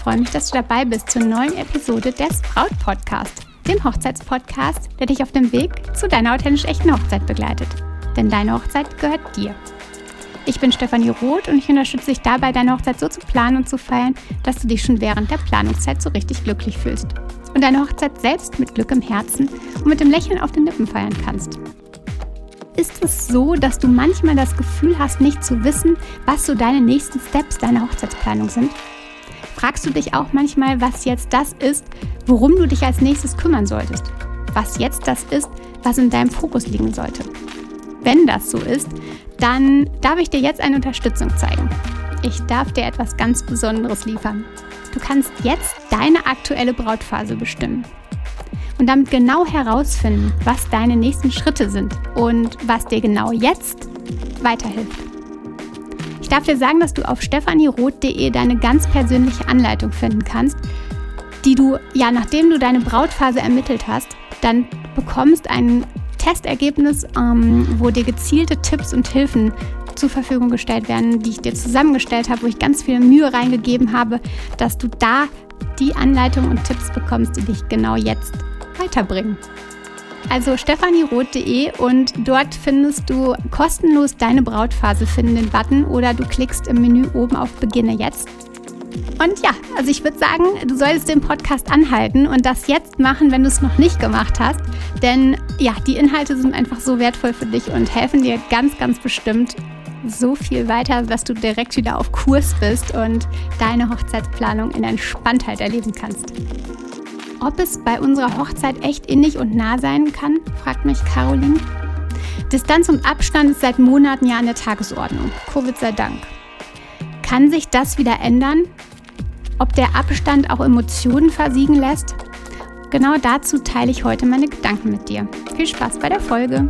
freue mich, dass du dabei bist zur neuen Episode des Braut Podcast, dem Hochzeitspodcast, der dich auf dem Weg zu deiner authentisch echten Hochzeit begleitet. Denn deine Hochzeit gehört dir. Ich bin Stefanie Roth und ich unterstütze dich dabei, deine Hochzeit so zu planen und zu feiern, dass du dich schon während der Planungszeit so richtig glücklich fühlst und deine Hochzeit selbst mit Glück im Herzen und mit dem Lächeln auf den Lippen feiern kannst. Ist es so, dass du manchmal das Gefühl hast, nicht zu wissen, was so deine nächsten Steps deiner Hochzeitsplanung sind? Fragst du dich auch manchmal, was jetzt das ist, worum du dich als nächstes kümmern solltest? Was jetzt das ist, was in deinem Fokus liegen sollte? Wenn das so ist, dann darf ich dir jetzt eine Unterstützung zeigen. Ich darf dir etwas ganz Besonderes liefern. Du kannst jetzt deine aktuelle Brautphase bestimmen und damit genau herausfinden, was deine nächsten Schritte sind und was dir genau jetzt weiterhilft. Ich darf dir sagen, dass du auf stefanieroth.de deine ganz persönliche Anleitung finden kannst, die du, ja, nachdem du deine Brautphase ermittelt hast, dann bekommst ein Testergebnis, ähm, wo dir gezielte Tipps und Hilfen zur Verfügung gestellt werden, die ich dir zusammengestellt habe, wo ich ganz viel Mühe reingegeben habe, dass du da die Anleitung und Tipps bekommst, die dich genau jetzt weiterbringen. Also stefanieroth.de und dort findest du kostenlos deine Brautphase finden den Button oder du klickst im Menü oben auf Beginne jetzt. Und ja, also ich würde sagen, du solltest den Podcast anhalten und das jetzt machen, wenn du es noch nicht gemacht hast. Denn ja, die Inhalte sind einfach so wertvoll für dich und helfen dir ganz, ganz bestimmt so viel weiter, dass du direkt wieder auf Kurs bist und deine Hochzeitsplanung in Entspanntheit erleben kannst. Ob es bei unserer Hochzeit echt innig und nah sein kann, fragt mich Caroline. Distanz und Abstand ist seit Monaten ja an der Tagesordnung. Covid sei Dank. Kann sich das wieder ändern? Ob der Abstand auch Emotionen versiegen lässt? Genau dazu teile ich heute meine Gedanken mit dir. Viel Spaß bei der Folge.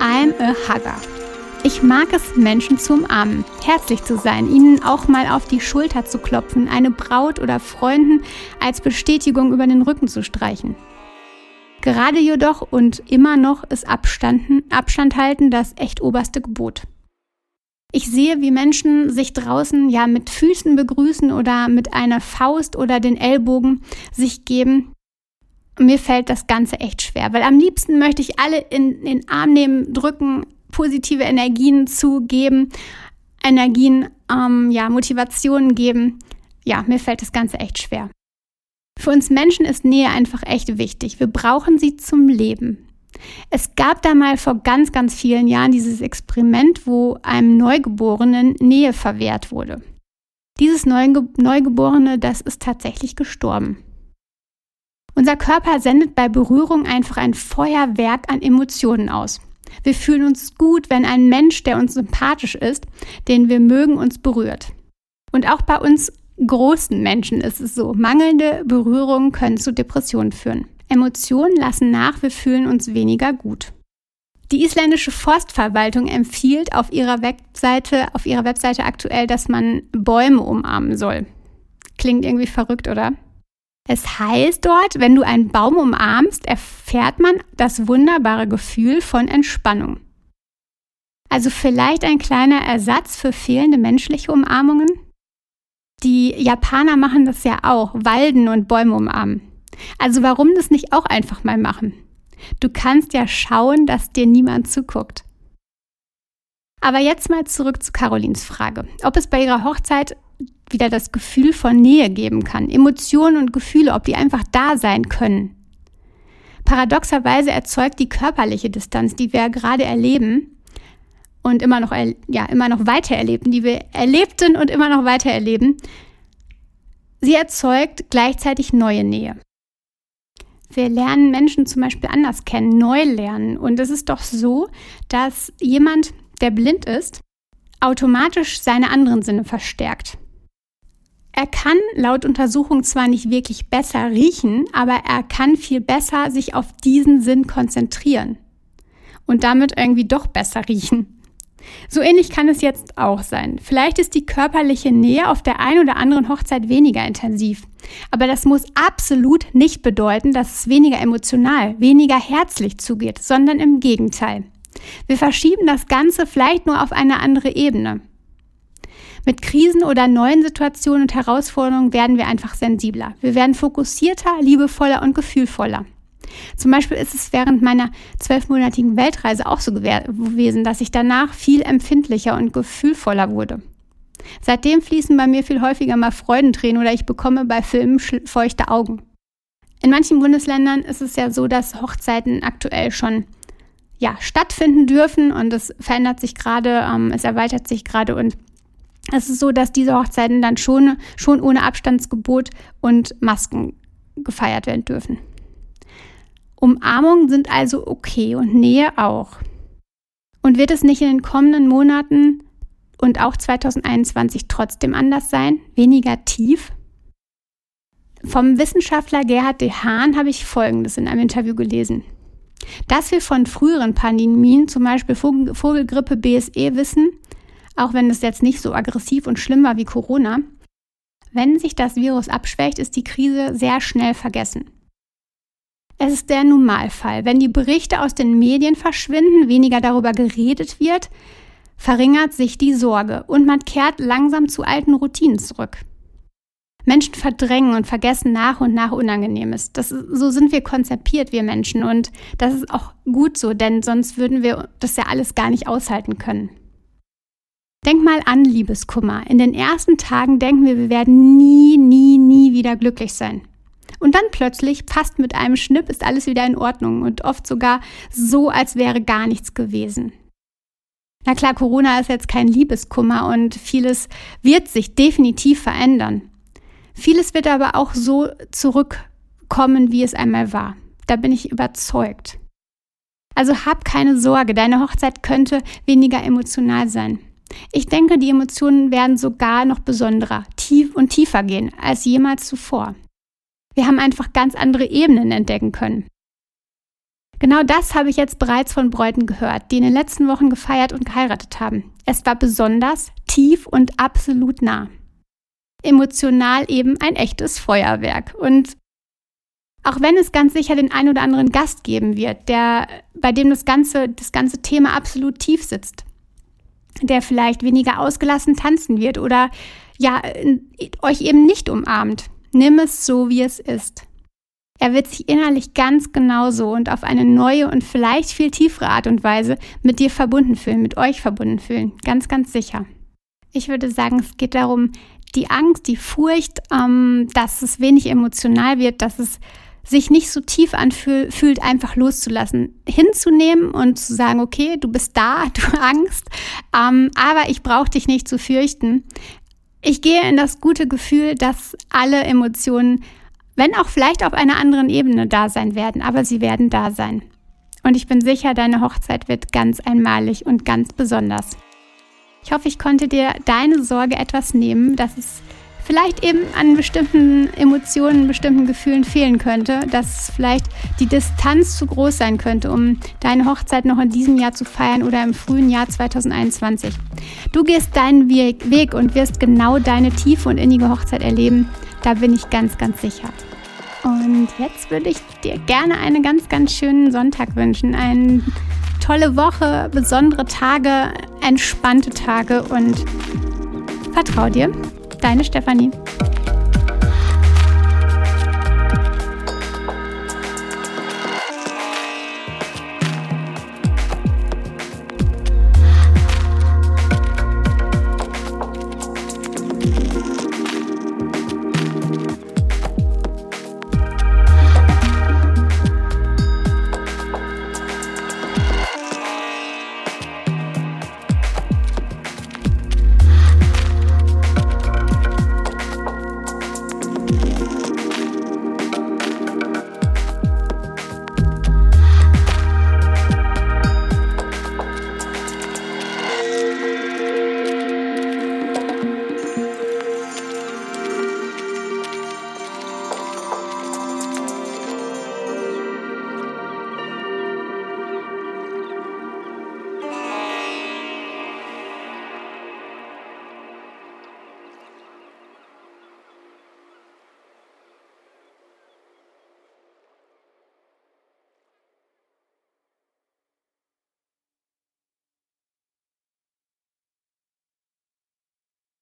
I'm a Hugger. Ich mag es, Menschen zu umarmen, herzlich zu sein, ihnen auch mal auf die Schulter zu klopfen, eine Braut oder Freunden als Bestätigung über den Rücken zu streichen. Gerade jedoch und immer noch ist Abstanden, Abstand halten das echt oberste Gebot. Ich sehe, wie Menschen sich draußen ja mit Füßen begrüßen oder mit einer Faust oder den Ellbogen sich geben. Mir fällt das Ganze echt schwer, weil am liebsten möchte ich alle in den Arm nehmen, drücken, positive Energien zu geben, Energien, ähm, ja, Motivationen geben. Ja, mir fällt das Ganze echt schwer. Für uns Menschen ist Nähe einfach echt wichtig. Wir brauchen sie zum Leben. Es gab da mal vor ganz, ganz vielen Jahren dieses Experiment, wo einem Neugeborenen Nähe verwehrt wurde. Dieses Neuge Neugeborene, das ist tatsächlich gestorben. Unser Körper sendet bei Berührung einfach ein Feuerwerk an Emotionen aus. Wir fühlen uns gut, wenn ein Mensch, der uns sympathisch ist, den wir mögen, uns berührt. Und auch bei uns großen Menschen ist es so. Mangelnde Berührungen können zu Depressionen führen. Emotionen lassen nach, wir fühlen uns weniger gut. Die isländische Forstverwaltung empfiehlt auf ihrer Webseite, auf ihrer Webseite aktuell, dass man Bäume umarmen soll. Klingt irgendwie verrückt, oder? Es heißt dort, wenn du einen Baum umarmst, erfährt man das wunderbare Gefühl von Entspannung. Also vielleicht ein kleiner Ersatz für fehlende menschliche Umarmungen? Die Japaner machen das ja auch, Walden und Bäume umarmen. Also warum das nicht auch einfach mal machen? Du kannst ja schauen, dass dir niemand zuguckt. Aber jetzt mal zurück zu Carolins Frage, ob es bei ihrer Hochzeit wieder das Gefühl von Nähe geben kann. Emotionen und Gefühle, ob die einfach da sein können. Paradoxerweise erzeugt die körperliche Distanz, die wir gerade erleben und immer noch, ja, immer noch weiter erleben, die wir erlebten und immer noch weiter erleben, sie erzeugt gleichzeitig neue Nähe. Wir lernen Menschen zum Beispiel anders kennen, neu lernen. Und es ist doch so, dass jemand, der blind ist, automatisch seine anderen Sinne verstärkt. Er kann laut Untersuchung zwar nicht wirklich besser riechen, aber er kann viel besser sich auf diesen Sinn konzentrieren und damit irgendwie doch besser riechen. So ähnlich kann es jetzt auch sein. Vielleicht ist die körperliche Nähe auf der einen oder anderen Hochzeit weniger intensiv. Aber das muss absolut nicht bedeuten, dass es weniger emotional, weniger herzlich zugeht, sondern im Gegenteil. Wir verschieben das Ganze vielleicht nur auf eine andere Ebene. Mit Krisen oder neuen Situationen und Herausforderungen werden wir einfach sensibler. Wir werden fokussierter, liebevoller und gefühlvoller. Zum Beispiel ist es während meiner zwölfmonatigen Weltreise auch so gewesen, dass ich danach viel empfindlicher und gefühlvoller wurde. Seitdem fließen bei mir viel häufiger mal Freudentränen oder ich bekomme bei Filmen feuchte Augen. In manchen Bundesländern ist es ja so, dass Hochzeiten aktuell schon ja, stattfinden dürfen und es verändert sich gerade, ähm, es erweitert sich gerade und es ist so, dass diese Hochzeiten dann schon, schon ohne Abstandsgebot und Masken gefeiert werden dürfen. Umarmungen sind also okay und Nähe auch. Und wird es nicht in den kommenden Monaten und auch 2021 trotzdem anders sein? Weniger tief? Vom Wissenschaftler Gerhard de Hahn habe ich Folgendes in einem Interview gelesen. Dass wir von früheren Pandemien, zum Beispiel Vogelgrippe BSE, wissen, auch wenn es jetzt nicht so aggressiv und schlimm war wie Corona, wenn sich das Virus abschwächt, ist die Krise sehr schnell vergessen. Es ist der Normalfall. Wenn die Berichte aus den Medien verschwinden, weniger darüber geredet wird, verringert sich die Sorge und man kehrt langsam zu alten Routinen zurück. Menschen verdrängen und vergessen nach und nach Unangenehmes. Das, so sind wir konzipiert, wir Menschen. Und das ist auch gut so, denn sonst würden wir das ja alles gar nicht aushalten können. Denk mal an Liebeskummer. In den ersten Tagen denken wir, wir werden nie, nie, nie wieder glücklich sein. Und dann plötzlich, fast mit einem Schnipp, ist alles wieder in Ordnung und oft sogar so, als wäre gar nichts gewesen. Na klar, Corona ist jetzt kein Liebeskummer und vieles wird sich definitiv verändern. Vieles wird aber auch so zurückkommen, wie es einmal war. Da bin ich überzeugt. Also hab keine Sorge, deine Hochzeit könnte weniger emotional sein. Ich denke, die Emotionen werden sogar noch besonderer, tief und tiefer gehen als jemals zuvor. Wir haben einfach ganz andere Ebenen entdecken können. Genau das habe ich jetzt bereits von Bräuten gehört, die in den letzten Wochen gefeiert und geheiratet haben. Es war besonders, tief und absolut nah. Emotional eben ein echtes Feuerwerk. Und auch wenn es ganz sicher den ein oder anderen Gast geben wird, der, bei dem das ganze, das ganze Thema absolut tief sitzt, der vielleicht weniger ausgelassen tanzen wird oder ja, euch eben nicht umarmt, Nimm es so, wie es ist. Er wird sich innerlich ganz genauso und auf eine neue und vielleicht viel tiefere Art und Weise mit dir verbunden fühlen, mit euch verbunden fühlen. Ganz, ganz sicher. Ich würde sagen, es geht darum, die Angst, die Furcht, ähm, dass es wenig emotional wird, dass es sich nicht so tief anfühlt, einfach loszulassen, hinzunehmen und zu sagen, okay, du bist da, du Angst, ähm, aber ich brauche dich nicht zu fürchten. Ich gehe in das gute Gefühl, dass alle Emotionen, wenn auch vielleicht auf einer anderen Ebene da sein werden, aber sie werden da sein. Und ich bin sicher, deine Hochzeit wird ganz einmalig und ganz besonders. Ich hoffe, ich konnte dir deine Sorge etwas nehmen, dass es vielleicht eben an bestimmten Emotionen, bestimmten Gefühlen fehlen könnte, dass vielleicht die Distanz zu groß sein könnte, um deine Hochzeit noch in diesem Jahr zu feiern oder im frühen Jahr 2021. Du gehst deinen Weg und wirst genau deine tiefe und innige Hochzeit erleben. Da bin ich ganz, ganz sicher. Und jetzt würde ich dir gerne einen ganz, ganz schönen Sonntag wünschen. Eine tolle Woche, besondere Tage, entspannte Tage und vertrau dir. Deine Stefanie.